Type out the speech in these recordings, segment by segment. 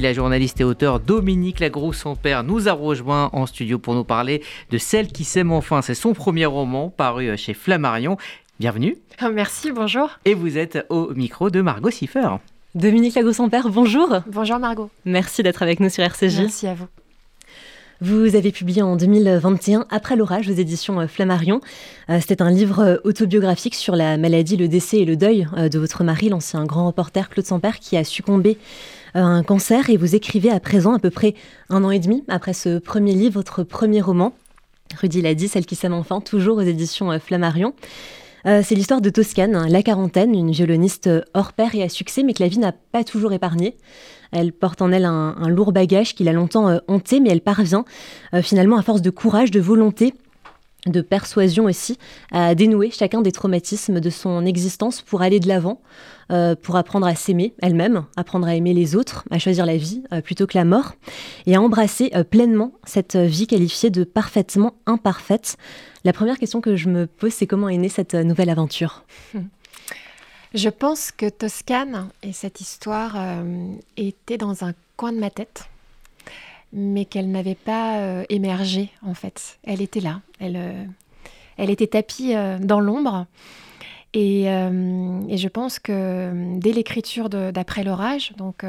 La journaliste et auteur Dominique Lagroux-Sampère nous a rejoint en studio pour nous parler de Celle qui s'aime enfin. C'est son premier roman paru chez Flammarion. Bienvenue. Oh, merci, bonjour. Et vous êtes au micro de Margot Siffer. Dominique Lagroux-Sampère, bonjour. Bonjour Margot. Merci d'être avec nous sur RCJ. Merci à vous. Vous avez publié en 2021 Après l'orage aux éditions euh, Flammarion. Euh, c'était un livre euh, autobiographique sur la maladie, le décès et le deuil de votre mari, l'ancien grand reporter Claude Sampère, qui a succombé un cancer. Et vous écrivez à présent, à peu près un an et demi après ce premier livre, votre premier roman. Rudy l'a dit, celle qui s'aime enfin, toujours aux éditions Flammarion. c'est l'histoire de Toscane, la quarantaine, une violoniste hors pair et à succès, mais que la vie n'a pas toujours épargnée. Elle porte en elle un, lourd bagage qui l'a longtemps euh, hanté, mais elle parvient euh, finalement à force de courage, de volonté, de persuasion aussi, à dénouer chacun des traumatismes de son existence pour aller de l'avant, euh, pour apprendre à s'aimer elle-même, apprendre à aimer les autres, à choisir la vie plutôt que la mort, et à embrasser pleinement cette vie qualifiée de parfaitement imparfaite. La première question que je me pose, c'est comment est née cette nouvelle aventure? Je pense que Toscane et cette histoire euh, était dans un coin de ma tête, mais qu'elle n'avait pas euh, émergé en fait. Elle était là, elle, euh, elle était tapie dans l'ombre. Et, et, je pense que dès l'écriture d'Après l'orage, donc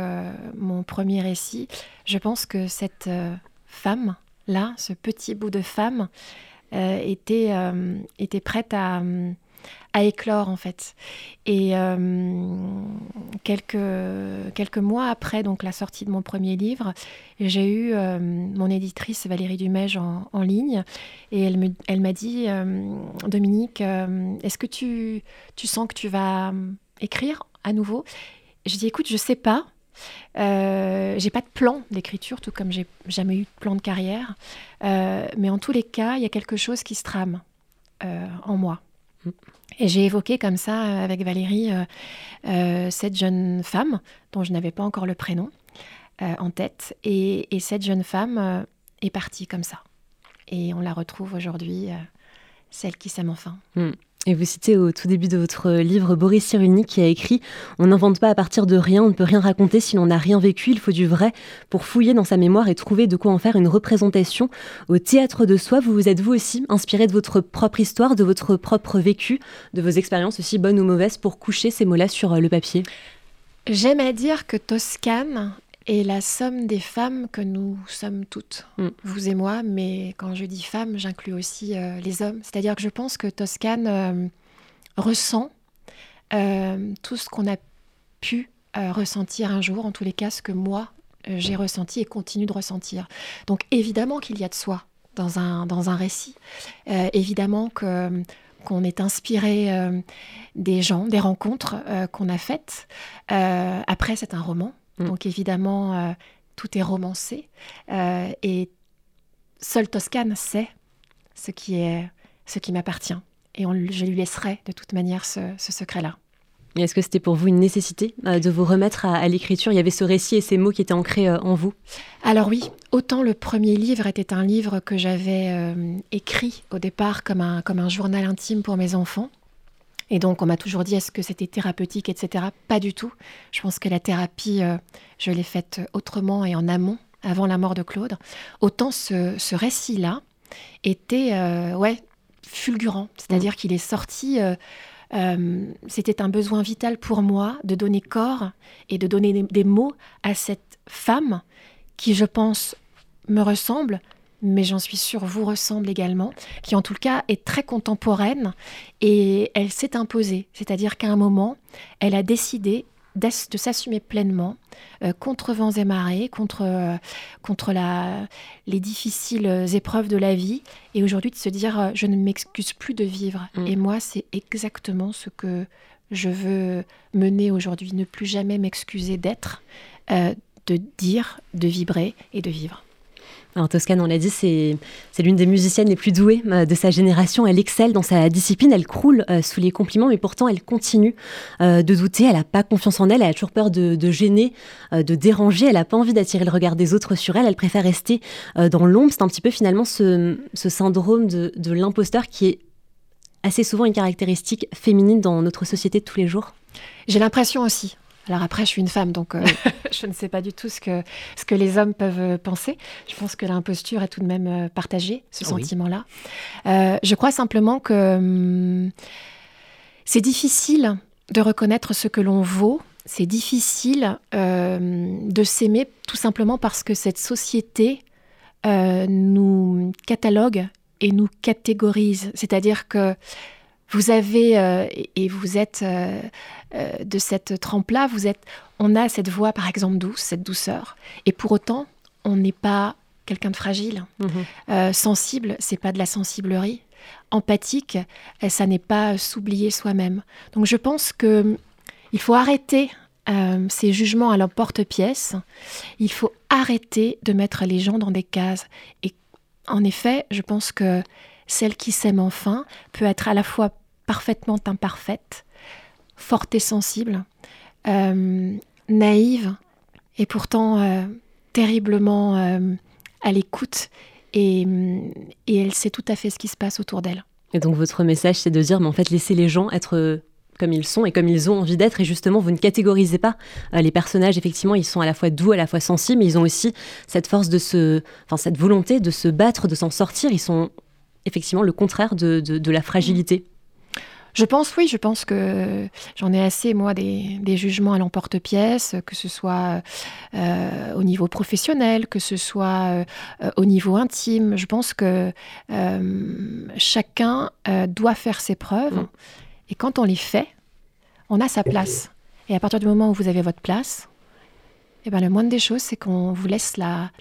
mon premier récit, je pense que cette femme-là, ce petit bout de femme, était, était prête à à éclore en fait. Et euh, quelques, quelques mois après donc la sortie de mon premier livre, j'ai eu euh, mon éditrice Valérie Dumège en, ligne et elle, me, elle m'a dit euh, Dominique, est-ce que tu, tu sens que tu vas écrire à nouveau? Je dis écoute, je sais pas. j'ai pas de plan d'écriture, tout comme j'ai jamais eu de plan de carrière. mais en tous les cas, il y a quelque chose qui se trame en moi. Et j'ai évoqué comme ça euh, avec Valérie euh, euh, cette jeune femme dont je n'avais pas encore le prénom en tête. Et, cette jeune femme est partie comme ça. Et on la retrouve aujourd'hui, celle qui s'aime enfin. Hmm. Et vous citez au tout début de votre livre Boris Cyrulnik qui a écrit On n'invente pas à partir de rien, on ne peut rien raconter si l'on n'a rien vécu, il faut du vrai pour fouiller dans sa mémoire et trouver de quoi en faire une représentation. Au théâtre de soi, vous vous êtes vous aussi inspiré de votre propre histoire, de votre propre vécu, de vos expériences aussi bonnes ou mauvaises pour coucher ces mots-là sur euh, le papier? J'aime à dire que Toscane est la somme des femmes que nous sommes toutes, mm. vous et moi, mais quand je dis femmes, j'inclus aussi euh, les hommes. C'est-à-dire que je pense que Toscane euh, ressent euh, tout ce qu'on a pu ressentir un jour, en tous les cas ce que moi j'ai ressenti et continue de ressentir. Donc évidemment qu'il y a de soi dans un, dans un récit, évidemment que qu'on est inspiré des gens, des rencontres qu'on a faites. après, c'est un roman, Mm. Donc évidemment, euh, tout est romancé. Euh, et seul Toscane sait ce qui, est, ce qui m'appartient. Et on, je lui laisserai de toute manière ce, secret-là. Est-ce que c'était pour vous une nécessité euh, de vous remettre à, l'écriture? Il y avait ce récit et ces mots qui étaient ancrés en vous Alors oui, autant le premier livre était un livre que j'avais écrit au départ comme un, comme un journal intime pour mes enfants, et donc, on m'a toujours dit, est-ce que c'était thérapeutique, etc. Pas du tout. Je pense que la thérapie, euh, je l'ai faite autrement et en amont, avant la mort de Claude. Autant ce, récit-là était, euh, ouais, fulgurant. C'est-à-dire qu'il est sorti... Euh, c'était un besoin vital pour moi de donner corps et de donner des mots à cette femme qui, je pense, me ressemble, mais j'en suis sûre vous ressemble également, qui en tout cas est très contemporaine et elle s'est imposée. C'est-à-dire qu'à un moment, elle a décidé de s'assumer pleinement euh, contre vents et marées, contre, euh, contre la, les difficiles épreuves de la vie, et aujourd'hui de se dire euh, je ne m'excuse plus de vivre. Mm. Et moi, c'est exactement ce que je veux mener aujourd'hui, ne plus jamais m'excuser d'être, de dire, de vibrer et de vivre. Alors Toscane, on l'a dit, c'est l'une des musiciennes les plus douées euh, de sa génération. Elle excelle dans sa discipline, elle croule euh, sous les compliments, mais pourtant elle continue euh, de douter. Elle n'a pas confiance en elle, elle a toujours peur de, gêner, de déranger. Elle n'a pas envie d'attirer le regard des autres sur elle. Elle préfère rester dans l'ombre. C'est un petit peu finalement ce, syndrome de, de l'imposteur qui est assez souvent une caractéristique féminine dans notre société de tous les jours. J'ai l'impression aussi. Alors après, je suis une femme, donc euh, je ne sais pas du tout ce que, ce que les hommes peuvent euh, penser. Je pense que l'imposture est tout de même euh, partagée, ce sentiment-là. je crois simplement que hum, c'est difficile de reconnaître ce que l'on vaut. C'est difficile de s'aimer tout simplement parce que cette société nous catalogue et nous catégorise. C'est-à-dire que vous avez, euh, et vous êtes euh, euh, de cette trempe-là, vous êtes, on a cette voix par exemple douce, cette douceur, et pour autant, on n'est pas quelqu'un de fragile. Mhm. sensible, c'est pas de la sensiblerie. Empathique, ça n'est pas s'oublier soi-même. Donc je pense que il faut arrêter ces jugements à l'emporte-pièce. Il faut arrêter de mettre les gens dans des cases. Et en effet, je pense que celle qui s'aime enfin peut être à la fois parfaitement imparfaite, forte et sensible, euh, naïve et pourtant euh, terriblement euh, à l'écoute et, elle sait tout à fait ce qui se passe autour d'elle. Et donc votre message c'est de dire mais en fait laissez les gens être comme ils sont et comme ils ont envie d'être. Et justement vous ne catégorisez pas les personnages effectivement ils sont à la fois doux à la fois sensibles mais ils ont aussi cette force de se enfin cette volonté de se battre de s'en sortir. Ils sont effectivement le contraire de, de la fragilité je pense, oui, je pense que j'en ai assez, moi, des, jugements à l'emporte-pièce, que ce soit euh, au niveau professionnel, que ce soit euh, au niveau intime. Je pense que euh, chacun doit faire ses preuves. Mm. Et quand on les fait, on a sa place. Et à partir du moment où vous avez votre place, eh ben, le moindre des choses, c'est qu'on vous laisse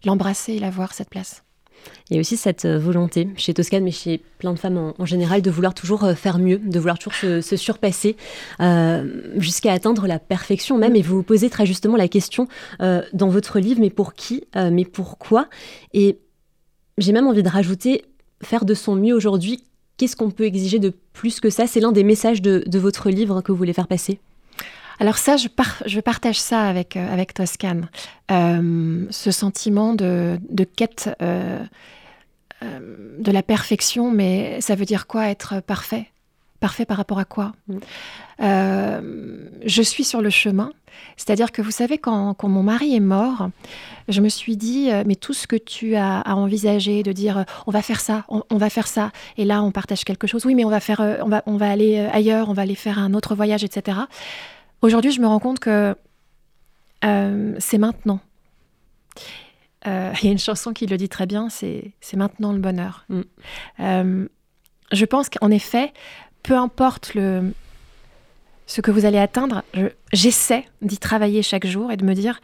l'embrasser et la voir, cette place. Il y a aussi cette euh, volonté chez Toscane, mais chez plein de femmes en, général, de vouloir toujours euh, faire mieux, de vouloir toujours se, surpasser, euh, jusqu'à atteindre la perfection même. Et vous vous posez très justement la question dans votre livre, mais pour qui Mais pourquoi? Et j'ai même envie de rajouter, faire de son mieux aujourd'hui, qu'est-ce qu'on peut exiger de plus que ça? C'est l'un des messages de, votre livre que vous voulez faire passer alors ça, je, je partage ça avec, avec Toscane. ce sentiment de, de quête euh, de la perfection, mais ça veut dire quoi être parfait? Parfait par rapport à quoi? Mm. euh, Je suis sur le chemin. C'est-à-dire que vous savez, quand, mon mari est mort, je me suis dit, euh, mais tout ce que tu as, envisagé, de dire, on va faire ça, on, va faire ça, et là on partage quelque chose, oui, mais on va, faire, on va, on va aller ailleurs, on va aller faire un autre voyage, etc. Aujourd'hui, je me rends compte que c'est maintenant. Euh, il y a une chanson qui le dit très bien, c'est maintenant le bonheur. Mm. Euh, je pense qu'en effet, peu importe le, ce que vous allez atteindre, j'essaie d'y travailler chaque jour et de me dire,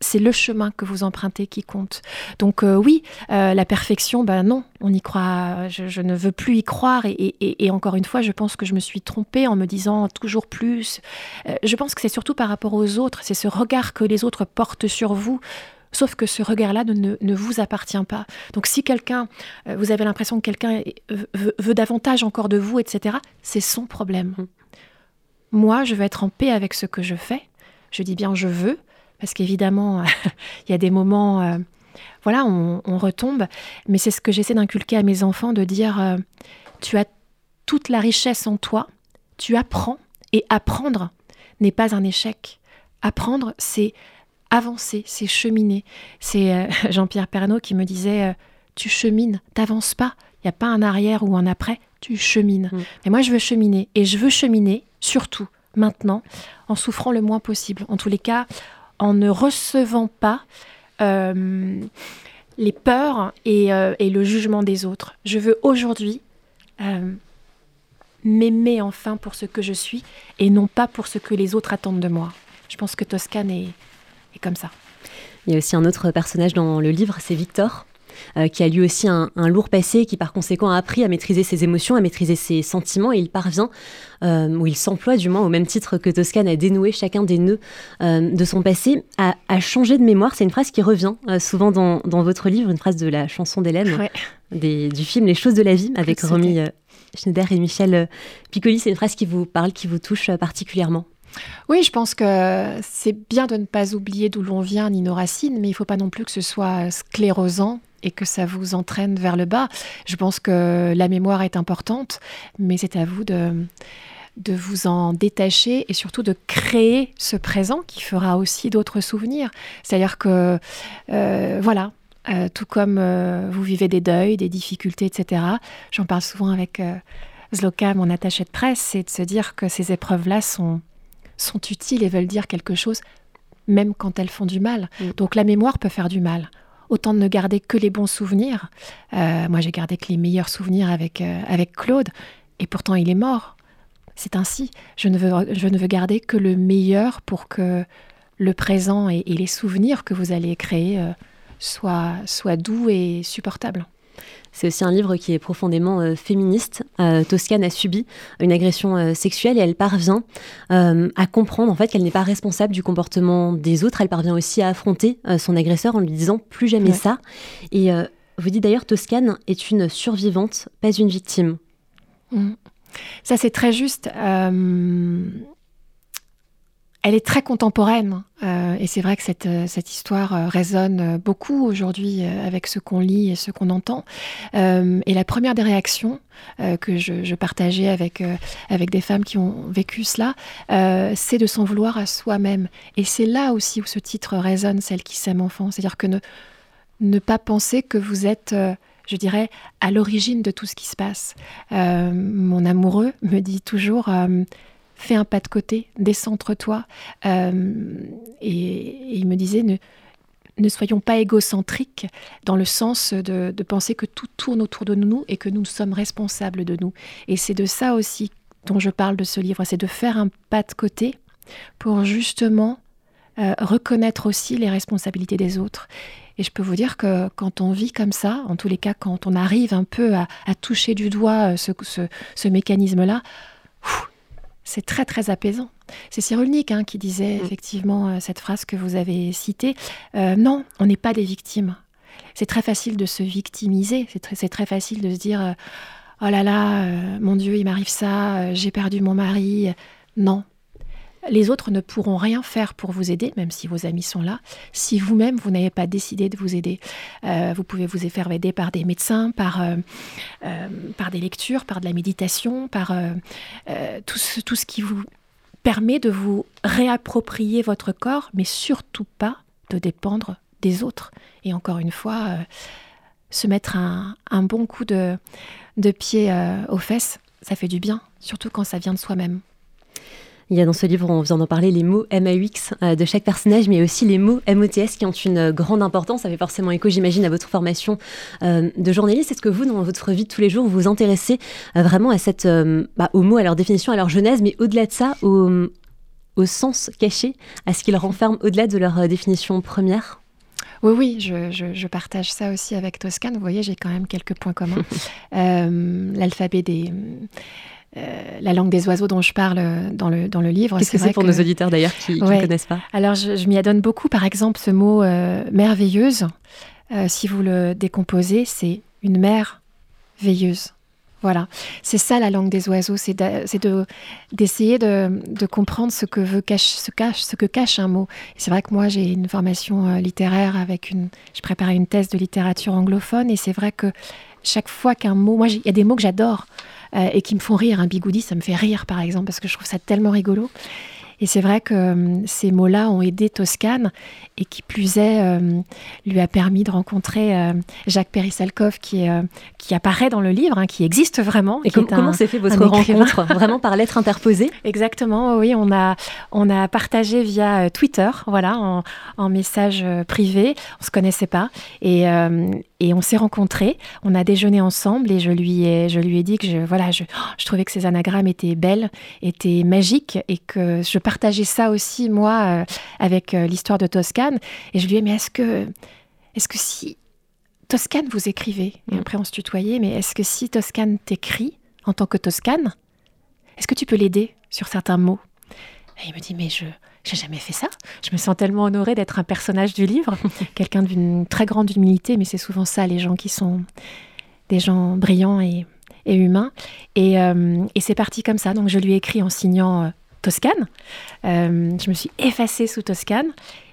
c'est le chemin que vous empruntez qui compte. Donc euh, oui, la perfection, ben non, on y croit. Je, ne veux plus y croire. Et, et, encore une fois, je pense que je me suis trompée en me disant toujours plus. je pense que c'est surtout par rapport aux autres. C'est ce regard que les autres portent sur vous. Sauf que ce regard-là ne, vous appartient pas. Donc si quelqu'un, euh, vous avez l'impression que quelqu'un veut, davantage encore de vous, etc., c'est son problème. Mmh. Moi, je veux être en paix avec ce que je fais. Je dis bien je veux, parce qu'évidemment, il y a des moments, euh, voilà, on, retombe. Mais c'est ce que j'essaie d'inculquer à mes enfants, de dire, euh, tu as toute la richesse en toi, tu apprends, et apprendre n'est pas un échec. Apprendre, c'est avancer, c'est cheminer. C'est euh, Jean-Pierre Pernaud qui me disait Tu chemines, t'avances pas. Il n'y a pas un arrière ou un après, tu chemines. Mm. Mais moi, je veux cheminer. Et je veux cheminer, surtout maintenant, en souffrant le moins possible. En tous les cas, en ne recevant pas euh, les peurs et, et, le jugement des autres. Je veux aujourd'hui m'aimer enfin pour ce que je suis et non pas pour ce que les autres attendent de moi. Je pense que Toscane est, et comme ça. Il y a aussi un autre personnage dans le livre, c'est Victor. Euh, qui a lui aussi un, lourd passé qui par conséquent a appris à maîtriser ses émotions, à maîtriser ses sentiments et il parvient, euh, ou il s'emploie du moins au même titre que Toscane à dénouer chacun des nœuds euh, de son passé, à, changer de mémoire. C'est une phrase qui revient souvent dans, votre livre, une phrase de la chanson d'Hélène, du film Les choses de la vie avec Romy Schneider et Michel Piccoli. C'est une phrase qui vous parle, qui vous touche particulièrement. Oui, je pense que c'est bien de ne pas oublier d'où l'on vient ni nos racines, mais il ne faut pas non plus que ce soit sclérosant et que ça vous entraîne vers le bas. Je pense que la mémoire est importante, mais c'est à vous de, de vous en détacher et surtout de créer ce présent qui fera aussi d'autres souvenirs. C'est-à-dire que, euh, voilà, euh, tout comme euh, vous vivez des deuils, des difficultés, etc. J'en parle souvent avec Zloka, mon attaché de presse, c'est de se dire que ces épreuves-là sont, sont utiles et veulent dire quelque chose, même quand elles font du mal. Mm. Donc la mémoire peut faire du mal autant de ne garder que les bons souvenirs. moi, j'ai gardé que les meilleurs souvenirs avec, avec Claude, et pourtant il est mort. C'est ainsi. Je ne, veux, garder que le meilleur pour que le présent et, les souvenirs que vous allez créer euh, soient, doux et supportables. C'est aussi un livre qui est profondément euh, féministe. Euh, Toscane a subi une agression sexuelle et elle parvient à comprendre en fait qu'elle n'est pas responsable du comportement des autres. Elle parvient aussi à affronter son agresseur en lui disant plus jamais ça. Et vous dites d'ailleurs Toscane est une survivante, pas une victime. Mmh. Ça, c'est très juste. Euh, elle est très contemporaine. Euh, et c'est vrai que cette, euh, cette histoire résonne beaucoup aujourd'hui avec ce qu'on lit et ce qu'on entend. et la première des réactions que je, partageais avec, avec des femmes qui ont vécu cela, c'est de s'en vouloir à soi-même. Et c'est là aussi où ce titre résonne, celle qui s'aime enfant. C'est-à-dire que ne, pas penser que vous êtes je dirais, à l'origine de tout ce qui se passe. Euh, mon amoureux me dit toujours, euh, fais un pas de côté, décentre-toi. Euh, et, il me disait, ne, soyons pas égocentriques dans le sens de, penser que tout tourne autour de nous et que nous sommes responsables de nous. Et c'est de ça aussi dont je parle de ce livre, c'est de faire un pas de côté pour justement reconnaître aussi les responsabilités des autres et je peux vous dire que quand on vit comme ça, en tous les cas, quand on arrive un peu à, toucher du doigt euh, ce, mécanisme-là, c'est très très apaisant. C'est Cyrulnik hein, qui disait mm. effectivement euh, cette phrase que vous avez citée. Euh, non, on n'est pas des victimes. C'est très facile de se victimiser. C'est très, très, facile de se dire oh là là, mon Dieu, il m'arrive ça, j'ai perdu mon mari. Non, les autres ne pourront rien faire pour vous aider, même si vos amis sont là, si vous-même, vous, n'avez pas décidé de vous aider. Euh, vous pouvez vous faire aider par des médecins, par, euh, euh, par des lectures, par de la méditation, par tout ce, tout, ce, qui vous permet de vous réapproprier votre corps, mais surtout pas de dépendre des autres. Et encore une fois, se mettre un, un, bon coup de, de pied aux fesses, ça fait du bien, surtout quand ça vient de soi-même. Il y a dans ce livre, on vient d'en parler, les mots MAUX euh, de chaque personnage, mais aussi les mots MOTS qui ont une euh, grande importance. Ça fait forcément écho, j'imagine, à votre formation euh, de journaliste. Est-ce que vous, dans votre vie de tous les jours, vous vous intéressez vraiment à cette, bah, aux mots, à leur définition, à leur genèse, mais au-delà de ça, au, au sens caché, à ce qu'ils renferment au-delà de leur définition première? Oui, oui, je, je, partage ça aussi avec Toscane. Vous voyez, j'ai quand même quelques points communs. L'alphabet des, euh, la langue des oiseaux dont je parle euh, dans le, dans le livre. Qu'est-ce que c'est pour nos auditeurs d'ailleurs qui ne connaissent pas? Alors je, m'y adonne beaucoup. Par exemple, ce mot euh, merveilleuse, si vous le décomposez, c'est une mère veilleuse. Voilà, c'est ça la langue des oiseaux, c'est d'essayer de, de, comprendre ce que, veut cache, ce, cache, ce que cache un mot. C'est vrai que moi j'ai une formation littéraire avec une, je préparais une thèse de littérature anglophone et c'est vrai que chaque fois qu'un mot, moi il y a des mots que j'adore. Euh, et qui me font rire. Un bigoudi, ça me fait rire, par exemple, parce que je trouve ça tellement rigolo. Et c'est vrai que euh, ces mots-là ont aidé Toscane et qui plus est, euh, lui a permis de rencontrer euh, Jacques Périssalkov qui, qui apparaît dans le livre, hein, qui existe vraiment. Et comment s'est fait votre rencontre Vraiment par lettre interposée? Exactement, oui, on a, on a partagé via Twitter, voilà, en, en message privé. On se connaissait pas et, et on s'est rencontrés. On a déjeuné ensemble et je lui ai, je lui ai dit que je, voilà, je, je trouvais que ces anagrammes étaient belles, étaient magiques et que je partageais ça aussi, moi, avec l'histoire de Toscane et je lui ai dit, mais est-ce que, est-ce que si Toscane vous écrivez, et mm. après on se tutoyait, mais est-ce que si Toscane t'écrit en tant que Toscane, est-ce que tu peux l'aider sur certains mots? Et il me dit, mais je j'ai jamais fait ça. Je me sens tellement honorée d'être un personnage du livre, quelqu'un d'une très grande humilité, mais c'est souvent ça, les gens qui sont des gens brillants et, humains. Euh, et, c'est parti comme ça. Donc je lui ai écrit en signant euh, Toscane. Euh, je me suis effacée sous Toscane.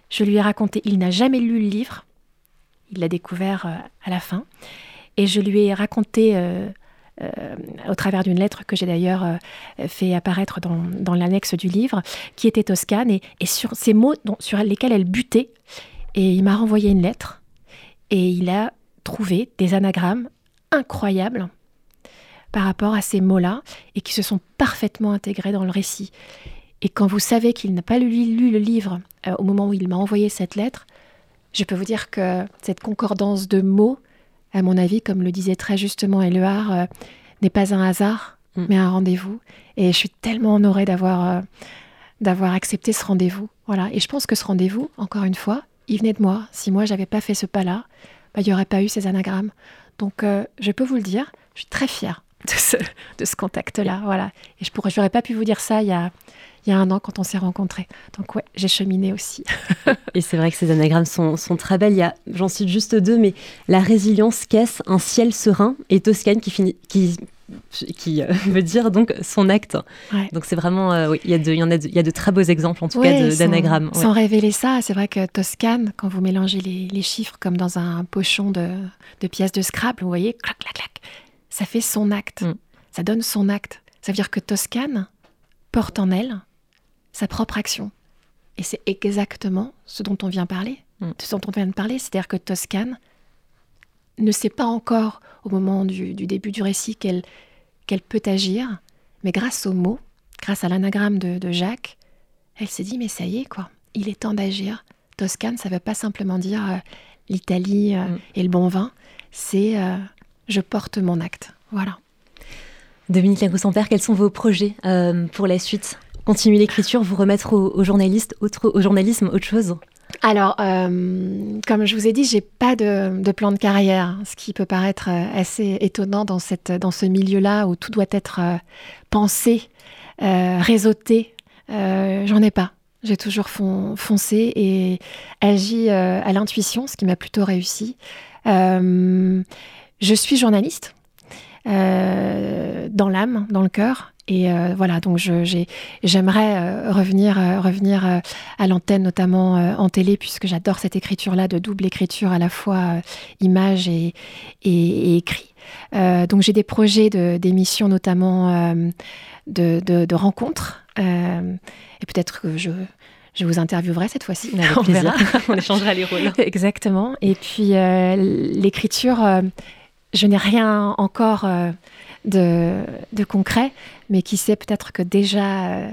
Je lui ai raconté, il n'a jamais lu le livre, il l'a découvert à la fin, et je lui ai raconté au travers d'une lettre que j'ai d'ailleurs fait apparaître dans, l'annexe du livre, qui était toscane, et, sur ces mots sur lesquels elle butait. Et il m'a renvoyé une lettre, et il a trouvé des anagrammes incroyables par rapport à ces mots-là, et qui se sont parfaitement intégrés dans le récit. Et quand vous savez qu'il n'a pas lu, le livre au moment où il m'a envoyé cette lettre, je peux vous dire que cette concordance de mots, à mon avis, comme le disait très justement Éluard, euh, n'est pas un hasard, mm. mais un rendez-vous. Et je suis tellement honorée d'avoir euh, d'avoir accepté ce rendez-vous. Voilà. Et je pense que ce rendez-vous, encore une fois, il venait de moi. Si moi, j'avais pas fait ce pas-là, bah, il n'y aurait pas eu ces anagrammes. Donc, euh, je peux vous le dire, je suis très fière de ce, de ce contact-là. Voilà. Et je n'aurais pas pu vous dire ça il y a, il y a un an quand on s'est rencontrés. Donc ouais, j'ai cheminé aussi. et c'est vrai que ces anagrammes sont, très belles. Il y a, j'en cite juste deux, mais la résilience caisse un ciel serein et Toscane qui finit, qui qui euh, veut dire donc son acte. Donc c'est vraiment, euh, oui, il y, a de, y, en a de, il y a de très beaux exemples en tout cas d'anagrammes. Sans, révéler ça, c'est vrai que Toscane, quand vous mélangez les, chiffres comme dans un pochon de, pièces de Scrabble, vous voyez, clac, clac, clac, ça fait son acte. Mm. Ça donne son acte. Ça veut dire que Toscane porte en elle sa propre action. Et c'est exactement ce dont on vient parler, mm. ce dont on vient de parler, c'est-à-dire que Toscane ne sait pas encore au moment du, début du récit qu'elle qu'elle peut agir, mais grâce aux mots, grâce à l'anagramme de, Jacques, elle s'est dit mais ça y est quoi, il est temps d'agir. Toscane, ça ne veut pas simplement dire euh, l'Italie euh, mm. et le bon vin, c'est euh, je porte mon acte. Voilà. Dominique Lagros-Père, quels sont vos projets pour la suite? Continuer l'écriture, vous remettre au, journaliste, autre, au journalisme, autre chose? Alors, euh, comme je vous ai dit, j'ai pas de, plan de carrière, ce qui peut paraître euh, assez étonnant dans, cette, dans ce milieu-là où tout doit être euh, pensé, réseauté. J'en ai pas. J'ai toujours foncé et agi à l'intuition, ce qui m'a plutôt réussi. Je suis journaliste dans l'âme, dans le cœur. Et euh, voilà, donc j'aimerais euh, revenir, euh, revenir à l'antenne, notamment en télé, puisque j'adore cette écriture-là, de double écriture à la fois image et, écrit. donc j'ai des projets d'émissions, notamment de, rencontres. et peut-être que je, je vous interviewerai cette fois-ci. On, plaisir. On échangera les rôles. Exactement. Et puis l'écriture, je n'ai rien encore de, de concret, mais qui sait peut-être que déjà euh,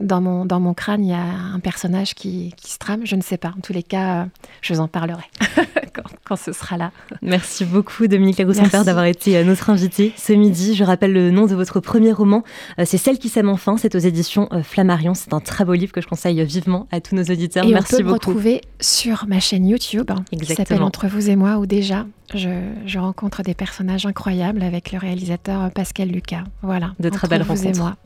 dans, mon, dans mon crâne, il y a un personnage qui, qui se trame, je ne sais pas. En tous les cas, euh, je vous en parlerai quand, ce sera là. Merci beaucoup Dominique Lagoussin-Père d'avoir été euh, notre invitée ce midi. Je rappelle le nom de votre premier roman, c'est Celle qui s'aime enfin, c'est aux éditions Flammarion. C'est un très beau livre que je conseille vivement à tous nos auditeurs. Et Merci on peut beaucoup. le retrouver sur ma chaîne YouTube qui s'appelle Entre vous et moi, où déjà je, rencontre des personnages incroyables avec le réalisateur Pascal Lucas. Voilà. De très belles rencontres.